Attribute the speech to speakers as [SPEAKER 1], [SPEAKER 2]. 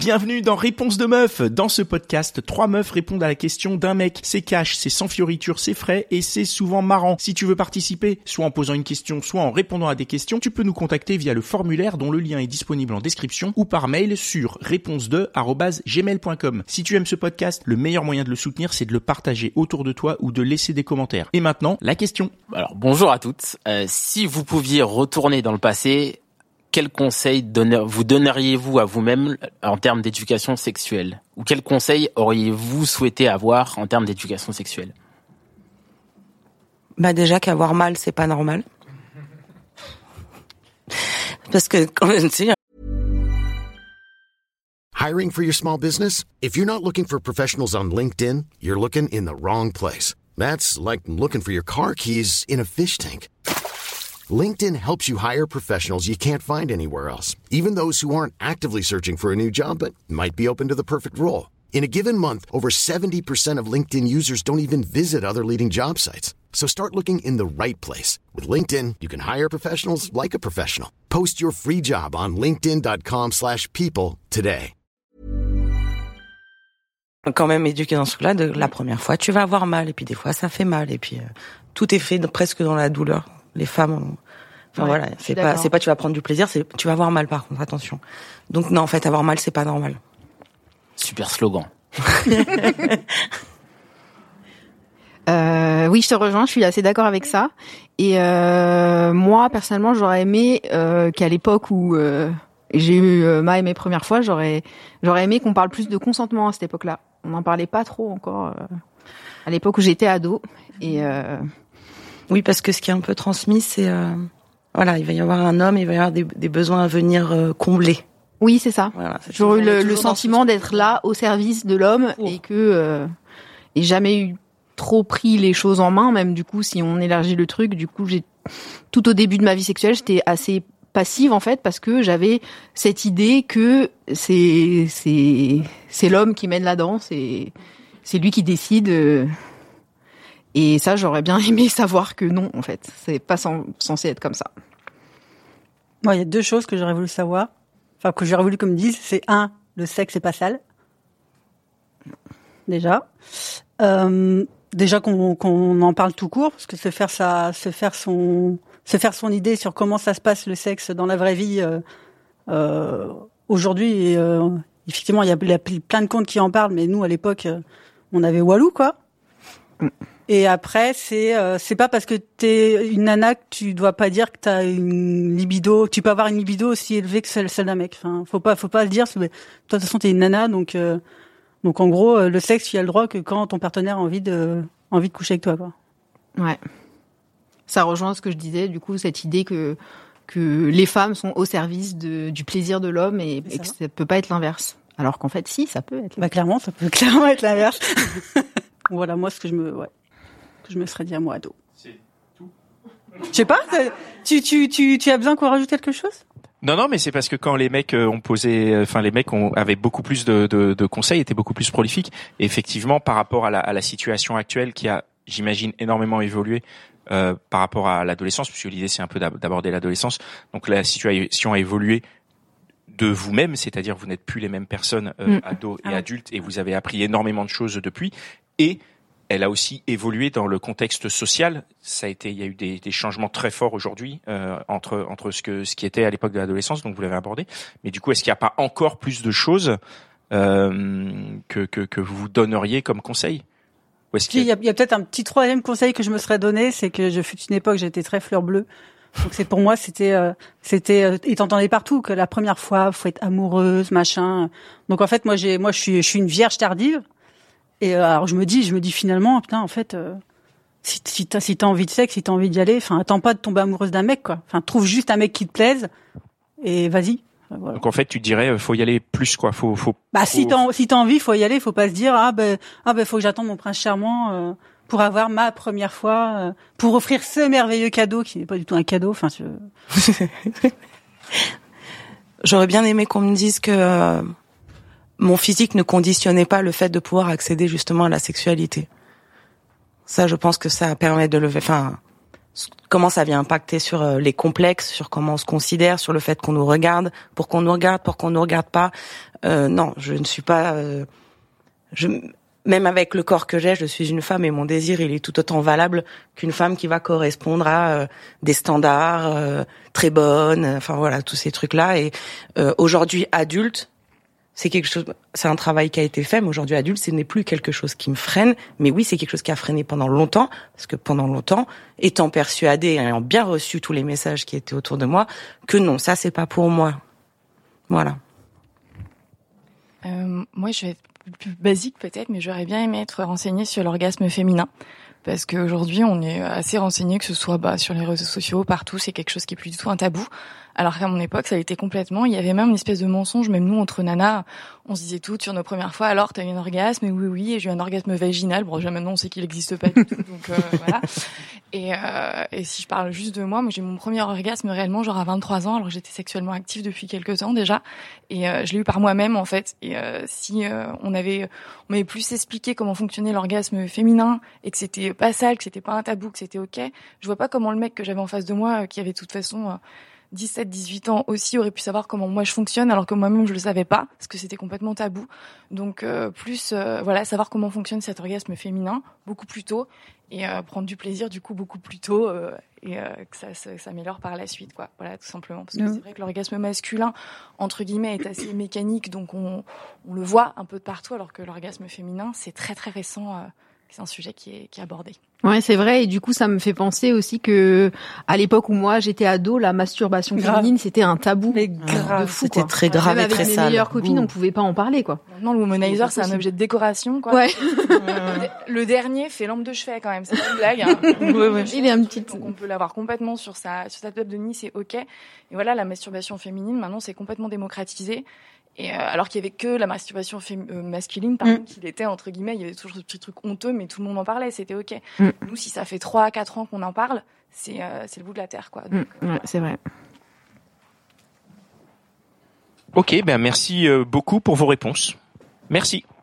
[SPEAKER 1] Bienvenue dans Réponse de meuf. Dans ce podcast, trois meufs répondent à la question d'un mec. C'est cash, c'est sans fioriture, c'est frais et c'est souvent marrant. Si tu veux participer, soit en posant une question, soit en répondant à des questions, tu peux nous contacter via le formulaire dont le lien est disponible en description ou par mail sur réponse2@gmail.com. Si tu aimes ce podcast, le meilleur moyen de le soutenir, c'est de le partager autour de toi ou de laisser des commentaires. Et maintenant, la question.
[SPEAKER 2] Alors bonjour à toutes. Euh, si vous pouviez retourner dans le passé, quel conseil vous donneriez-vous à vous-même en termes d'éducation sexuelle? Ou quel conseil auriez-vous souhaité avoir en termes d'éducation sexuelle?
[SPEAKER 3] Bah déjà qu'avoir mal, c'est pas normal. Parce que quand même,
[SPEAKER 4] Hiring for your small business? If you're not looking for professionals on LinkedIn, you're looking in the wrong place. That's like looking for your car keys in a fish tank. LinkedIn helps you hire professionals you can't find anywhere else, even those who aren't actively searching for a new job but might be open to the perfect role. In a given month, over 70% of LinkedIn users don't even visit other leading job sites. So start looking in the right place. With LinkedIn, you can hire professionals like a professional. Post your free job on linkedin.com slash people today.
[SPEAKER 3] Quand même éduqué dans ce de la première fois, tu vas avoir mal, et puis des fois, ça fait mal, et puis euh, tout est fait presque dans la douleur. Les femmes enfin voilà c'est pas c'est pas tu vas prendre du plaisir c'est tu vas avoir mal par contre attention. Donc non en fait avoir mal c'est pas normal.
[SPEAKER 2] Super slogan.
[SPEAKER 5] Euh, oui je te rejoins je suis assez d'accord avec ça. Et euh, moi personnellement j'aurais aimé euh, qu'à l'époque où euh, j'ai eu euh, ma et mes premières fois j'aurais j'aurais aimé qu'on parle plus de consentement à cette époque-là. On n'en parlait pas trop encore à l'époque où j'étais ado. Et
[SPEAKER 3] oui, parce que ce qui est un peu transmis, c'est euh, voilà, il va y avoir un homme, il va y avoir des, besoins à venir euh, combler.
[SPEAKER 5] Oui, c'est ça. Voilà, J'aurais eu le, sentiment d'être là au service de l'homme et que euh, et jamais eu trop pris les choses en main. Même du coup, si on élargit le truc, du coup, j'ai tout au début de ma vie sexuelle, j'étais assez passive en fait parce que j'avais cette idée que c'est c'est c'est l'homme qui mène la danse et c'est lui qui décide. Et ça, j'aurais bien aimé savoir que non, en fait, c'est pas censé être comme ça.
[SPEAKER 6] Moi, il y a deux choses que j'aurais voulu savoir, enfin que j'aurais voulu qu'on me dise. C'est un, le sexe c'est pas sale. Déjà, euh, déjà qu'on en parle tout court, parce que se faire sa, se faire son, se faire son idée sur comment ça se passe le sexe dans la vraie vie euh, euh, aujourd'hui. Effectivement, il y, y a plein de comptes qui en parlent, mais nous à l'époque, on avait Walou quoi. Et après, c'est euh, c'est pas parce que t'es une nana que tu dois pas dire que t'as une libido. Tu peux avoir une libido aussi élevée que celle, celle d'un mec. Enfin, faut pas faut pas le dire. Toi, de toute façon, t'es une nana, donc euh, donc en gros, euh, le sexe, tu as le droit que quand ton partenaire a envie de envie de coucher avec toi, quoi.
[SPEAKER 5] Ouais. Ça rejoint ce que je disais. Du coup, cette idée que que les femmes sont au service de, du plaisir de l'homme et, et que ça peut pas être l'inverse. Alors qu'en fait, si, ça peut être.
[SPEAKER 6] Bah clairement, ça peut clairement être l'inverse. voilà, moi, ce que je me ouais je me serais dit à moi ado. C'est tout. Je sais pas. Tu, tu, tu, tu as besoin qu'on rajoute quelque chose?
[SPEAKER 1] Non, non, mais c'est parce que quand les mecs euh, ont posé, euh, enfin les mecs ont, avaient beaucoup plus de, de, de, conseils, étaient beaucoup plus prolifiques. Et effectivement, par rapport à la, à la situation actuelle qui a, j'imagine, énormément évolué euh, par rapport à l'adolescence, puisque l'idée c'est un peu d'aborder l'adolescence. Donc la situation a évolué de vous-même, c'est-à-dire vous n'êtes plus les mêmes personnes, euh, mm. ados et ah adultes, et vous avez appris énormément de choses depuis. Et elle a aussi évolué dans le contexte social. Ça a été, il y a eu des, des changements très forts aujourd'hui euh, entre entre ce que ce qui était à l'époque de l'adolescence, donc vous l'avez abordé. Mais du coup, est-ce qu'il n'y a pas encore plus de choses euh, que, que, que vous donneriez comme conseil?
[SPEAKER 6] Il y a, a peut-être un petit troisième conseil que je me serais donné, c'est que je fut une époque, j'étais très fleur bleue. Donc c'est pour moi, c'était, euh, c'était, euh, et t'entendais partout que la première fois, faut être amoureuse, machin. Donc en fait, moi j'ai, moi je suis, je suis une vierge tardive. Et euh, alors je me dis, je me dis finalement, putain, en fait, euh, si, si t'as si envie de sexe, si t'as envie d'y aller, enfin, attends pas de tomber amoureuse d'un mec, quoi. Enfin, trouve juste un mec qui te plaise et vas-y.
[SPEAKER 1] Donc en fait, tu dirais, euh, faut y aller plus, quoi. Faut, faut.
[SPEAKER 6] Bah si t'as si t'as envie, faut y aller. Faut pas se dire ah ben ah ben faut que j'attende mon prince charmant pour avoir ma première fois, pour offrir ce merveilleux cadeau qui n'est pas du tout un cadeau. Enfin,
[SPEAKER 3] j'aurais bien aimé qu'on me dise que mon physique ne conditionnait pas le fait de pouvoir accéder justement à la sexualité. Ça, je pense que ça permet de lever, enfin, comment ça vient impacter sur euh, les complexes, sur comment on se considère, sur le fait qu'on nous regarde, pour qu'on nous regarde, pour qu'on nous regarde pas. Euh, non, je ne suis pas. Euh, je, même avec le corps que j'ai, je suis une femme et mon désir, il est tout autant valable qu'une femme qui va correspondre à euh, des standards très bonnes. Enfin voilà, tous ces trucs-là. Et aujourd'hui, adulte, c'est quelque chose, c'est un travail qui a été fait, mais aujourd'hui adulte, ce n'est plus quelque chose qui me freine, mais oui, c'est quelque chose qui a freiné pendant longtemps, parce que pendant longtemps, étant persuadée, ayant bien reçu tous les messages qui étaient autour de moi, que non, ça c'est pas pour moi. Voilà.
[SPEAKER 7] Euh, moi, je vais être plus basique peut-être, mais j'aurais bien aimé être renseignée sur l'orgasme féminin parce qu'aujourd'hui on est assez renseigné que ce soit bah, sur les réseaux sociaux partout c'est quelque chose qui est plus du tout un tabou alors qu'à mon époque, ça été complètement. Il y avait même une espèce de mensonge, même nous entre nanas, on se disait tout sur nos premières fois. Alors, t'as eu un orgasme? Oui, oui. Et j'ai eu un orgasme vaginal. Bon, déjà maintenant, on sait qu'il n'existe pas du tout. Donc euh, voilà. Et, euh, et si je parle juste de moi, moi j'ai mon premier orgasme réellement genre à 23 ans, alors j'étais sexuellement active depuis quelques temps déjà. Et euh, je l'ai eu par moi-même en fait. Et euh, si euh, on avait, on m'avait plus expliqué comment fonctionnait l'orgasme féminin et que c'était pas sale, que c'était pas un tabou, que c'était ok, je vois pas comment le mec que j'avais en face de moi, qui avait de toute façon 17, 18 ans aussi aurait pu savoir comment moi je fonctionne alors que moi-même je le savais pas parce que c'était complètement tabou. Donc euh, plus euh, voilà, savoir comment fonctionne cet orgasme féminin beaucoup plus tôt et euh, prendre du plaisir du coup beaucoup plus tôt et que ça, s'améliore par la suite quoi. Voilà tout simplement parce que mm. c'est vrai que l'orgasme masculin entre guillemets est assez mécanique donc on, on le voit un peu de partout alors que l'orgasme féminin c'est très très récent c'est un sujet qui est, qui est abordé.
[SPEAKER 5] Ouais, c'est vrai. Et du coup, ça me fait penser aussi que à l'époque où moi j'étais ado, la masturbation féminine c'était un tabou.
[SPEAKER 3] Mais grave, c'était très grave et très
[SPEAKER 5] sale. Avec mes meilleures copines, on pouvait pas en parler, quoi.
[SPEAKER 7] Non, le womanizer, c'est un objet de décoration, quoi.
[SPEAKER 5] Ouais.
[SPEAKER 7] le dernier fait lampe de chevet quand même. C'est pas une blague. Hein.
[SPEAKER 5] ouais, ouais. Il est un petit.
[SPEAKER 7] Donc on peut l'avoir complètement sur sa sur sa table de nuit, c'est ok. Et voilà, la masturbation féminine, maintenant, c'est complètement démocratisé. Et euh, alors qu'il y avait que la masturbation euh, masculine, par mm. qu'il était entre guillemets, il y avait toujours ce petit truc honteux, mais tout le monde en parlait, c'était ok. Mm. Nous, si ça fait 3 4 ans qu'on en parle, c'est euh, c'est le bout de la terre, quoi.
[SPEAKER 5] Mm. c'est vrai.
[SPEAKER 1] Ok, ben merci beaucoup pour vos réponses. Merci.